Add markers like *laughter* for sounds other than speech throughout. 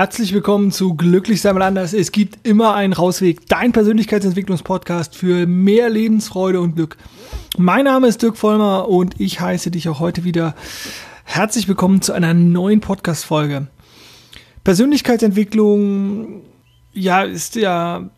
Herzlich willkommen zu Glücklich sein mal anders. Es gibt immer einen Rausweg. Dein Persönlichkeitsentwicklungspodcast für mehr Lebensfreude und Glück. Mein Name ist Dirk Vollmer und ich heiße dich auch heute wieder herzlich willkommen zu einer neuen Podcast-Folge. Persönlichkeitsentwicklung, ja, ist ja,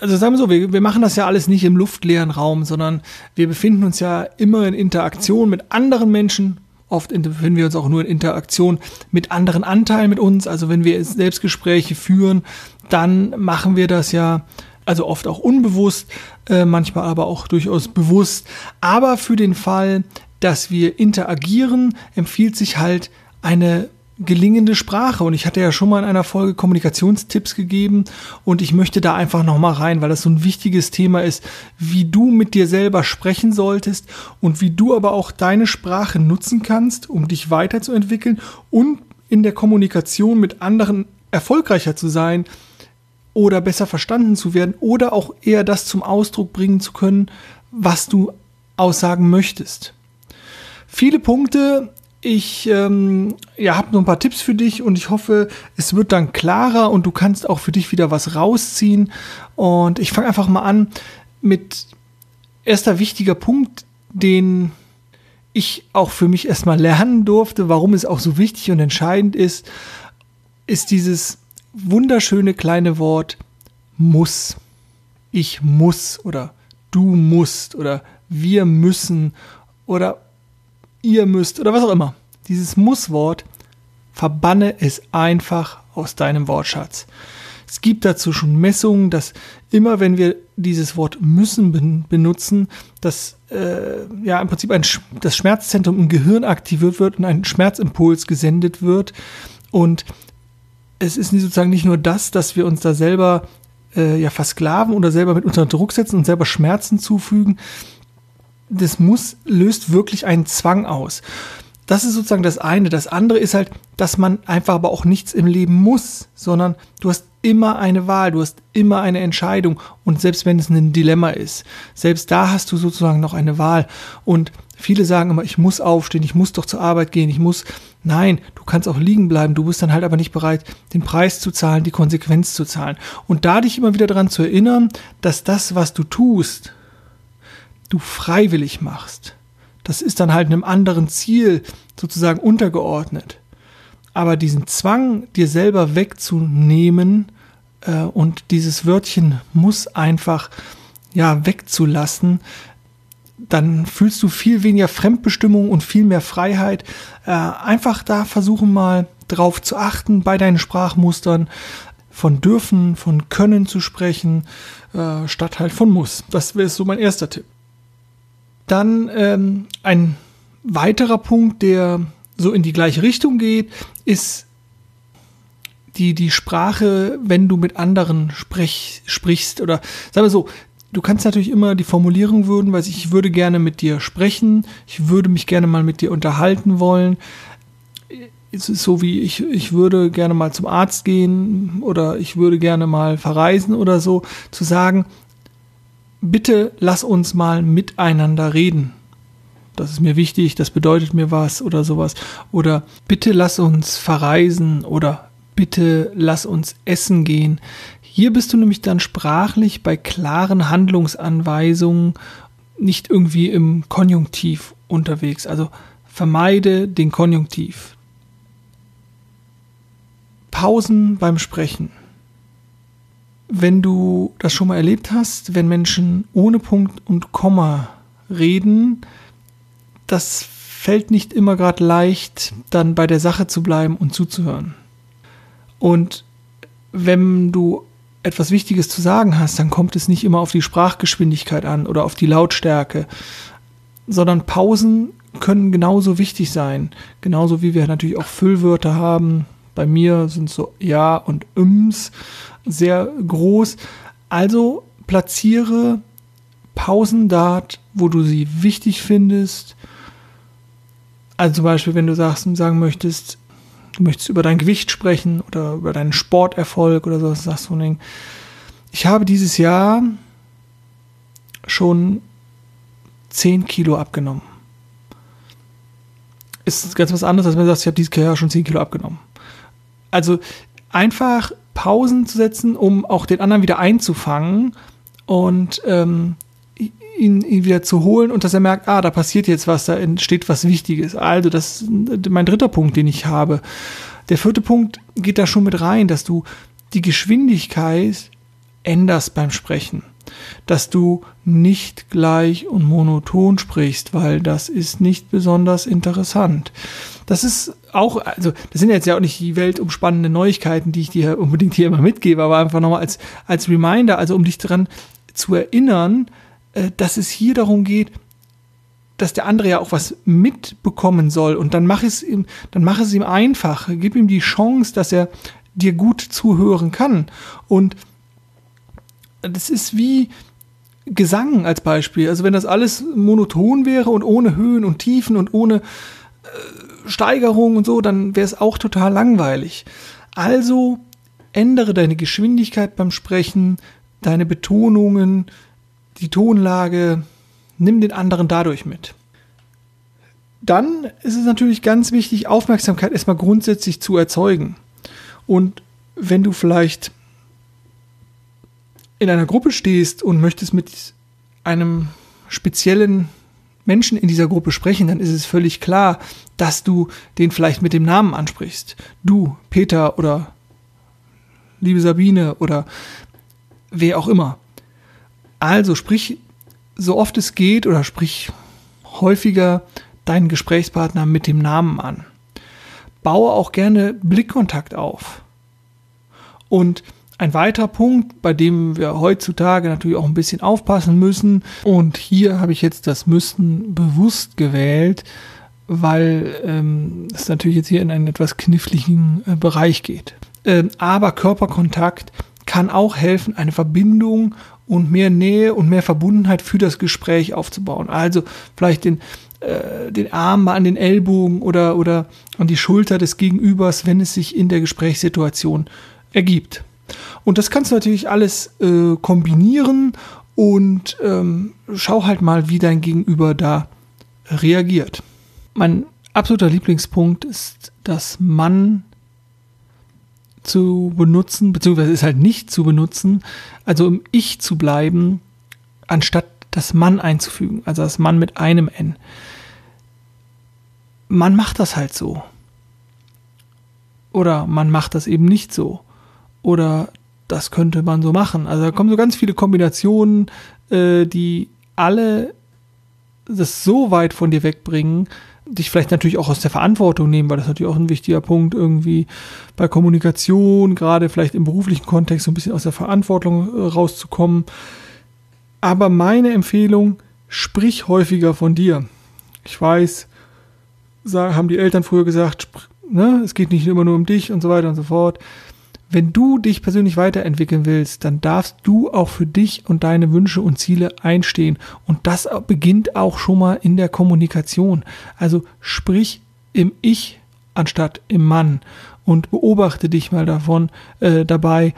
also sagen wir so, wir, wir machen das ja alles nicht im luftleeren Raum, sondern wir befinden uns ja immer in Interaktion mit anderen Menschen Oft befinden wir uns auch nur in Interaktion mit anderen Anteilen mit uns. Also wenn wir Selbstgespräche führen, dann machen wir das ja also oft auch unbewusst, äh, manchmal aber auch durchaus bewusst. Aber für den Fall, dass wir interagieren, empfiehlt sich halt eine gelingende Sprache. Und ich hatte ja schon mal in einer Folge Kommunikationstipps gegeben und ich möchte da einfach nochmal rein, weil das so ein wichtiges Thema ist, wie du mit dir selber sprechen solltest und wie du aber auch deine Sprache nutzen kannst, um dich weiterzuentwickeln und in der Kommunikation mit anderen erfolgreicher zu sein oder besser verstanden zu werden oder auch eher das zum Ausdruck bringen zu können, was du aussagen möchtest. Viele Punkte ich ähm, ja, habe noch ein paar Tipps für dich und ich hoffe, es wird dann klarer und du kannst auch für dich wieder was rausziehen. Und ich fange einfach mal an mit erster wichtiger Punkt, den ich auch für mich erstmal lernen durfte, warum es auch so wichtig und entscheidend ist, ist dieses wunderschöne kleine Wort muss. Ich muss oder du musst oder wir müssen oder ihr müsst oder was auch immer. Dieses Muss-Wort, verbanne es einfach aus deinem Wortschatz. Es gibt dazu schon Messungen, dass immer wenn wir dieses Wort müssen benutzen, dass äh, ja im Prinzip ein, das Schmerzzentrum im Gehirn aktiviert wird und ein Schmerzimpuls gesendet wird. Und es ist sozusagen nicht nur das, dass wir uns da selber äh, ja versklaven oder selber mit unter Druck setzen und selber Schmerzen zufügen, das muss, löst wirklich einen Zwang aus. Das ist sozusagen das eine. Das andere ist halt, dass man einfach aber auch nichts im Leben muss, sondern du hast immer eine Wahl, du hast immer eine Entscheidung. Und selbst wenn es ein Dilemma ist, selbst da hast du sozusagen noch eine Wahl. Und viele sagen immer, ich muss aufstehen, ich muss doch zur Arbeit gehen, ich muss. Nein, du kannst auch liegen bleiben, du bist dann halt aber nicht bereit, den Preis zu zahlen, die Konsequenz zu zahlen. Und da dich immer wieder daran zu erinnern, dass das, was du tust, du freiwillig machst. Das ist dann halt einem anderen Ziel sozusagen untergeordnet. Aber diesen Zwang, dir selber wegzunehmen äh, und dieses Wörtchen muss einfach ja wegzulassen, dann fühlst du viel weniger Fremdbestimmung und viel mehr Freiheit. Äh, einfach da versuchen mal drauf zu achten bei deinen Sprachmustern, von dürfen, von können zu sprechen, äh, statt halt von muss. Das wäre so mein erster Tipp. Dann ähm, ein weiterer Punkt, der so in die gleiche Richtung geht, ist die, die Sprache, wenn du mit anderen sprech, sprichst oder sagen wir so, du kannst natürlich immer die Formulierung würden, weil ich würde gerne mit dir sprechen, ich würde mich gerne mal mit dir unterhalten wollen. Es ist so wie ich, ich würde gerne mal zum Arzt gehen oder ich würde gerne mal verreisen oder so, zu sagen, bitte lass uns mal miteinander reden. Das ist mir wichtig, das bedeutet mir was oder sowas. Oder bitte lass uns verreisen oder bitte lass uns essen gehen. Hier bist du nämlich dann sprachlich bei klaren Handlungsanweisungen nicht irgendwie im Konjunktiv unterwegs. Also vermeide den Konjunktiv. Pausen beim Sprechen wenn du das schon mal erlebt hast, wenn Menschen ohne Punkt und Komma reden, das fällt nicht immer gerade leicht, dann bei der Sache zu bleiben und zuzuhören. Und wenn du etwas Wichtiges zu sagen hast, dann kommt es nicht immer auf die Sprachgeschwindigkeit an oder auf die Lautstärke, sondern Pausen können genauso wichtig sein. Genauso wie wir natürlich auch Füllwörter haben. Bei mir sind so Ja und Ums sehr groß. Also platziere Pausen dort, wo du sie wichtig findest. Also zum Beispiel, wenn du sagst, sagen möchtest, du möchtest über dein Gewicht sprechen oder über deinen Sporterfolg oder so, sagst du, ich habe dieses Jahr schon 10 Kilo abgenommen. Ist ganz was anderes, als wenn du sagst, ich habe dieses Jahr schon 10 Kilo abgenommen. Also einfach Pausen zu setzen, um auch den anderen wieder einzufangen und ähm, ihn, ihn wieder zu holen und dass er merkt, ah, da passiert jetzt was, da entsteht was Wichtiges. Also, das ist mein dritter Punkt, den ich habe. Der vierte Punkt geht da schon mit rein, dass du die Geschwindigkeit änderst beim Sprechen. Dass du nicht gleich und monoton sprichst, weil das ist nicht besonders interessant. Das ist auch, also das sind jetzt ja auch nicht die weltumspannenden Neuigkeiten, die ich dir *laughs* unbedingt hier immer mitgebe, aber einfach nochmal als, als Reminder, also um dich daran zu erinnern, äh, dass es hier darum geht, dass der andere ja auch was mitbekommen soll. Und dann mach es ihm, dann mach es ihm einfach, gib ihm die Chance, dass er dir gut zuhören kann. Und das ist wie Gesang als Beispiel. Also wenn das alles monoton wäre und ohne Höhen und Tiefen und ohne äh, Steigerung und so, dann wäre es auch total langweilig. Also ändere deine Geschwindigkeit beim Sprechen, deine Betonungen, die Tonlage, nimm den anderen dadurch mit. Dann ist es natürlich ganz wichtig, Aufmerksamkeit erstmal grundsätzlich zu erzeugen. Und wenn du vielleicht in einer Gruppe stehst und möchtest mit einem speziellen Menschen in dieser Gruppe sprechen, dann ist es völlig klar, dass du den vielleicht mit dem Namen ansprichst. Du, Peter oder liebe Sabine oder wer auch immer. Also sprich so oft es geht oder sprich häufiger deinen Gesprächspartner mit dem Namen an. Baue auch gerne Blickkontakt auf. Und ein weiterer Punkt, bei dem wir heutzutage natürlich auch ein bisschen aufpassen müssen, und hier habe ich jetzt das Müssen bewusst gewählt, weil ähm, es natürlich jetzt hier in einen etwas kniffligen äh, Bereich geht. Ähm, aber Körperkontakt kann auch helfen, eine Verbindung und mehr Nähe und mehr Verbundenheit für das Gespräch aufzubauen. Also vielleicht den, äh, den Arm mal an den Ellbogen oder, oder an die Schulter des Gegenübers, wenn es sich in der Gesprächssituation ergibt. Und das kannst du natürlich alles äh, kombinieren und ähm, schau halt mal, wie dein Gegenüber da reagiert. Mein absoluter Lieblingspunkt ist, dass man zu benutzen, beziehungsweise ist halt nicht zu benutzen, also im Ich zu bleiben, anstatt das Mann einzufügen, also das Mann mit einem N. Man macht das halt so. Oder man macht das eben nicht so oder das könnte man so machen. Also da kommen so ganz viele Kombinationen, äh, die alle das so weit von dir wegbringen, dich vielleicht natürlich auch aus der Verantwortung nehmen, weil das natürlich auch ein wichtiger Punkt irgendwie bei Kommunikation, gerade vielleicht im beruflichen Kontext so ein bisschen aus der Verantwortung äh, rauszukommen. Aber meine Empfehlung, sprich häufiger von dir. Ich weiß, haben die Eltern früher gesagt, ne, es geht nicht immer nur um dich und so weiter und so fort wenn du dich persönlich weiterentwickeln willst, dann darfst du auch für dich und deine Wünsche und Ziele einstehen. Und das beginnt auch schon mal in der Kommunikation. Also sprich im Ich anstatt im Mann und beobachte dich mal davon äh, dabei.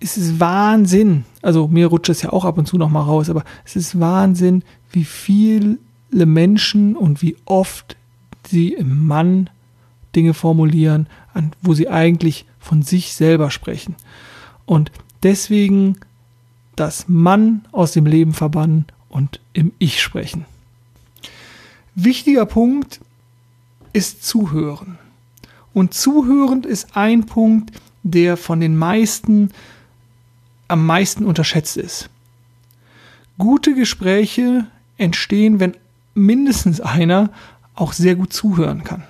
Es ist Wahnsinn. Also mir rutscht es ja auch ab und zu noch mal raus, aber es ist Wahnsinn, wie viele Menschen und wie oft sie im Mann Dinge formulieren, an, wo sie eigentlich von sich selber sprechen. Und deswegen das Mann aus dem Leben verbannen und im Ich sprechen. Wichtiger Punkt ist Zuhören. Und zuhörend ist ein Punkt, der von den meisten am meisten unterschätzt ist. Gute Gespräche entstehen, wenn mindestens einer auch sehr gut zuhören kann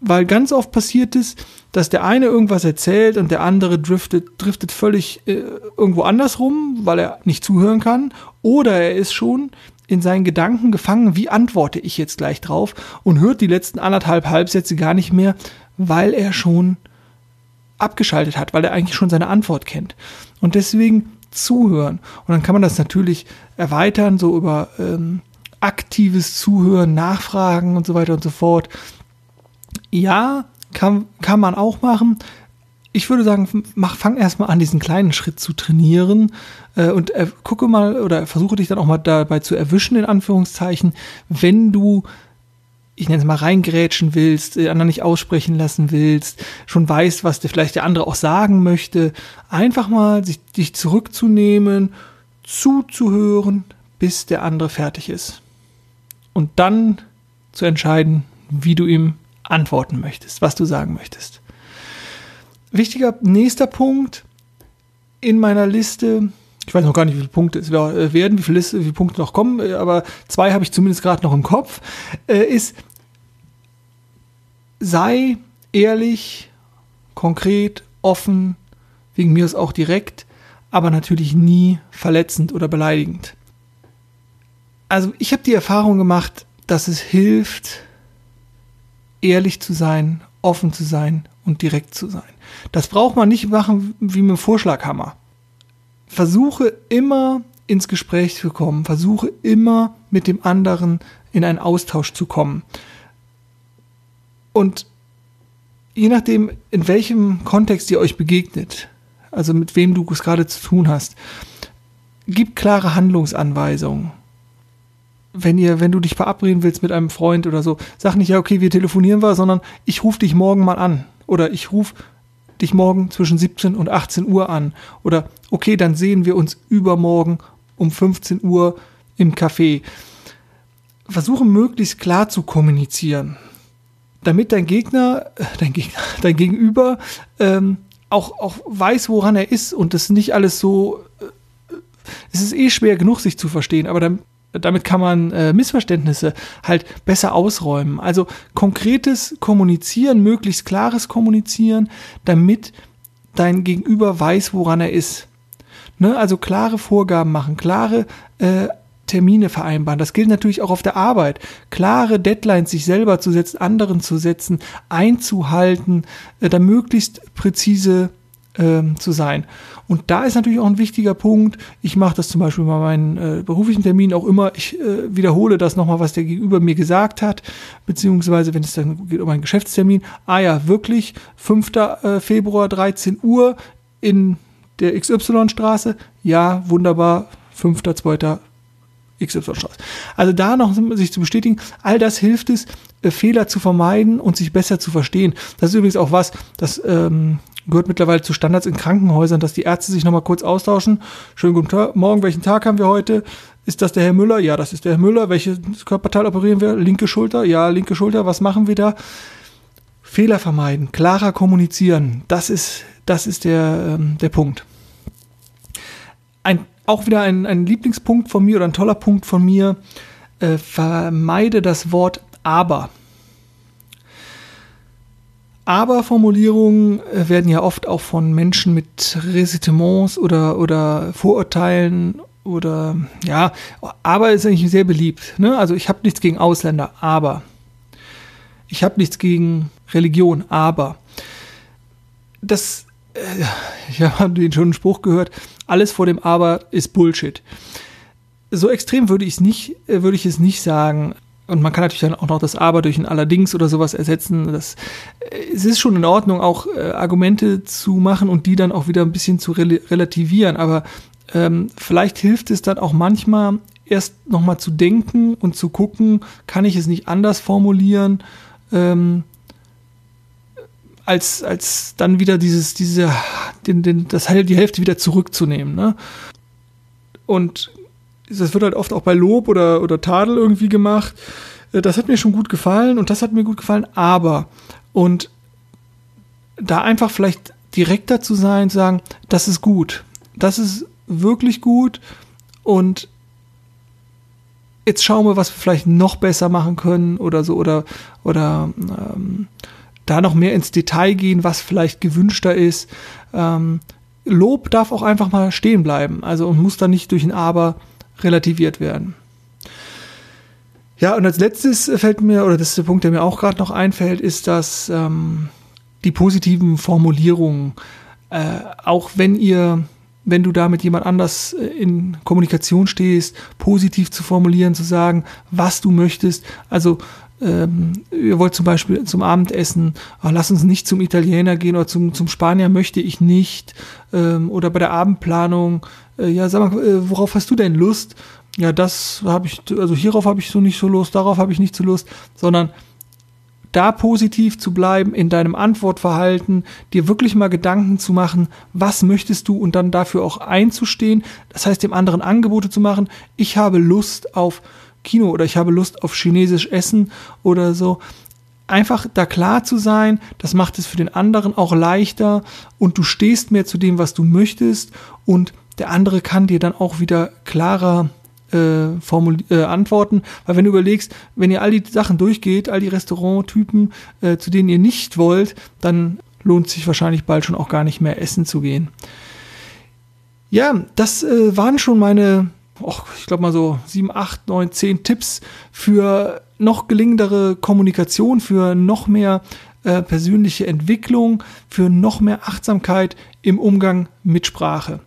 weil ganz oft passiert es, dass der eine irgendwas erzählt und der andere driftet, driftet völlig äh, irgendwo anders rum, weil er nicht zuhören kann, oder er ist schon in seinen Gedanken gefangen, wie antworte ich jetzt gleich drauf und hört die letzten anderthalb Halbsätze gar nicht mehr, weil er schon abgeschaltet hat, weil er eigentlich schon seine Antwort kennt. Und deswegen zuhören. Und dann kann man das natürlich erweitern, so über ähm, aktives Zuhören, Nachfragen und so weiter und so fort ja, kann, kann man auch machen. Ich würde sagen, mach, fang erstmal an, diesen kleinen Schritt zu trainieren äh, und äh, gucke mal oder versuche dich dann auch mal dabei zu erwischen, in Anführungszeichen, wenn du ich nenne es mal, reingrätschen willst, den anderen nicht aussprechen lassen willst, schon weißt, was dir vielleicht der andere auch sagen möchte, einfach mal sich, dich zurückzunehmen, zuzuhören, bis der andere fertig ist. Und dann zu entscheiden, wie du ihm antworten möchtest, was du sagen möchtest. Wichtiger nächster Punkt in meiner Liste, ich weiß noch gar nicht, wie viele Punkte es äh, werden, wie viele, Liste, wie viele Punkte noch kommen, äh, aber zwei habe ich zumindest gerade noch im Kopf, äh, ist, sei ehrlich, konkret, offen, wegen mir ist auch direkt, aber natürlich nie verletzend oder beleidigend. Also ich habe die Erfahrung gemacht, dass es hilft, ehrlich zu sein, offen zu sein und direkt zu sein. Das braucht man nicht machen wie mit dem Vorschlaghammer. Versuche immer ins Gespräch zu kommen, versuche immer mit dem anderen in einen Austausch zu kommen. Und je nachdem, in welchem Kontext ihr euch begegnet, also mit wem du es gerade zu tun hast, gib klare Handlungsanweisungen wenn ihr, wenn du dich verabreden willst mit einem Freund oder so, sag nicht, ja, okay, wir telefonieren wir, sondern ich rufe dich morgen mal an. Oder ich rufe dich morgen zwischen 17 und 18 Uhr an. Oder okay, dann sehen wir uns übermorgen um 15 Uhr im Café. Versuche möglichst klar zu kommunizieren, damit dein Gegner, äh, dein Gegner, *laughs* dein Gegenüber ähm, auch, auch weiß, woran er ist und das nicht alles so. Äh, es ist eh schwer genug, sich zu verstehen, aber dann damit kann man äh, Missverständnisse halt besser ausräumen. Also konkretes Kommunizieren, möglichst klares Kommunizieren, damit dein Gegenüber weiß, woran er ist. Ne? Also klare Vorgaben machen, klare äh, Termine vereinbaren. Das gilt natürlich auch auf der Arbeit. Klare Deadlines sich selber zu setzen, anderen zu setzen, einzuhalten, äh, da möglichst präzise ähm, zu sein. Und da ist natürlich auch ein wichtiger Punkt. Ich mache das zum Beispiel bei meinen äh, beruflichen Terminen auch immer. Ich äh, wiederhole das nochmal, was der Gegenüber mir gesagt hat, beziehungsweise wenn es dann geht um einen Geschäftstermin. Ah ja, wirklich, 5. Äh, Februar, 13 Uhr in der XY-Straße. Ja, wunderbar, 5.2. XY-Straße. Also da noch sich zu bestätigen, all das hilft es, äh, Fehler zu vermeiden und sich besser zu verstehen. Das ist übrigens auch was, das ähm, gehört mittlerweile zu Standards in Krankenhäusern, dass die Ärzte sich nochmal kurz austauschen. Schönen guten Tag, morgen, welchen Tag haben wir heute? Ist das der Herr Müller? Ja, das ist der Herr Müller. Welches Körperteil operieren wir? Linke Schulter? Ja, linke Schulter. Was machen wir da? Fehler vermeiden, klarer kommunizieren. Das ist, das ist der, ähm, der Punkt. Ein, auch wieder ein, ein Lieblingspunkt von mir oder ein toller Punkt von mir. Äh, vermeide das Wort aber. Aber-Formulierungen äh, werden ja oft auch von Menschen mit Ressentiments oder, oder Vorurteilen oder ja, aber ist eigentlich sehr beliebt. Ne? Also ich habe nichts gegen Ausländer, aber ich habe nichts gegen Religion, aber das, äh, ich habe den schönen Spruch gehört, alles vor dem Aber ist Bullshit. So extrem würde ich es nicht, äh, würde ich es nicht sagen. Und man kann natürlich dann auch noch das Aber durch ein Allerdings oder sowas ersetzen. Das, äh, es ist schon in Ordnung, auch äh, Argumente zu machen und die dann auch wieder ein bisschen zu rel relativieren. Aber ähm, vielleicht hilft es dann auch manchmal, erst nochmal zu denken und zu gucken, kann ich es nicht anders formulieren, ähm, als, als dann wieder dieses, diese, den, den, das, die Hälfte wieder zurückzunehmen. Ne? Und das wird halt oft auch bei Lob oder, oder Tadel irgendwie gemacht. Äh, das hat mir schon gut gefallen und das hat mir gut gefallen, aber und da einfach vielleicht direkter zu sein, zu sagen, das ist gut, das ist wirklich gut und jetzt schauen wir, was wir vielleicht noch besser machen können oder so oder oder ähm, da noch mehr ins Detail gehen, was vielleicht gewünschter ist. Ähm, Lob darf auch einfach mal stehen bleiben, also und muss dann nicht durch ein Aber relativiert werden. Ja, und als letztes fällt mir, oder das ist der Punkt, der mir auch gerade noch einfällt, ist, dass ähm, die positiven Formulierungen, äh, auch wenn ihr, wenn du da mit jemand anders äh, in Kommunikation stehst, positiv zu formulieren, zu sagen, was du möchtest. Also ähm, ihr wollt zum Beispiel zum Abendessen, oh, lass uns nicht zum Italiener gehen oder zum, zum Spanier möchte ich nicht. Ähm, oder bei der Abendplanung, äh, ja, sag mal, äh, worauf hast du denn Lust? ja, das habe ich, also hierauf habe ich so nicht so Lust, darauf habe ich nicht so Lust, sondern da positiv zu bleiben in deinem Antwortverhalten, dir wirklich mal Gedanken zu machen, was möchtest du und dann dafür auch einzustehen. Das heißt, dem anderen Angebote zu machen. Ich habe Lust auf Kino oder ich habe Lust auf chinesisch Essen oder so. Einfach da klar zu sein, das macht es für den anderen auch leichter und du stehst mehr zu dem, was du möchtest und der andere kann dir dann auch wieder klarer äh, äh, antworten. Weil wenn du überlegst, wenn ihr all die Sachen durchgeht, all die Restauranttypen, äh, zu denen ihr nicht wollt, dann lohnt sich wahrscheinlich bald schon auch gar nicht mehr essen zu gehen. Ja, das äh, waren schon meine, oh, ich glaube mal so sieben, acht, neun, zehn Tipps für noch gelingendere Kommunikation, für noch mehr äh, persönliche Entwicklung, für noch mehr Achtsamkeit im Umgang mit Sprache.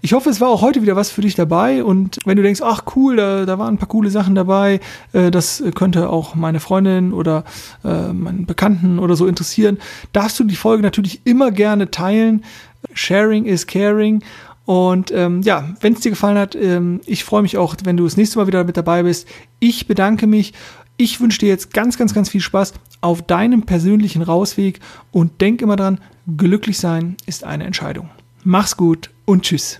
Ich hoffe, es war auch heute wieder was für dich dabei und wenn du denkst, ach cool, da, da waren ein paar coole Sachen dabei, äh, das könnte auch meine Freundin oder äh, meinen Bekannten oder so interessieren, darfst du die Folge natürlich immer gerne teilen. Sharing is caring. Und ähm, ja, wenn es dir gefallen hat, ähm, ich freue mich auch, wenn du das nächste Mal wieder mit dabei bist. Ich bedanke mich. Ich wünsche dir jetzt ganz, ganz, ganz viel Spaß auf deinem persönlichen Rausweg und denk immer dran, glücklich sein ist eine Entscheidung. Mach's gut und tschüss.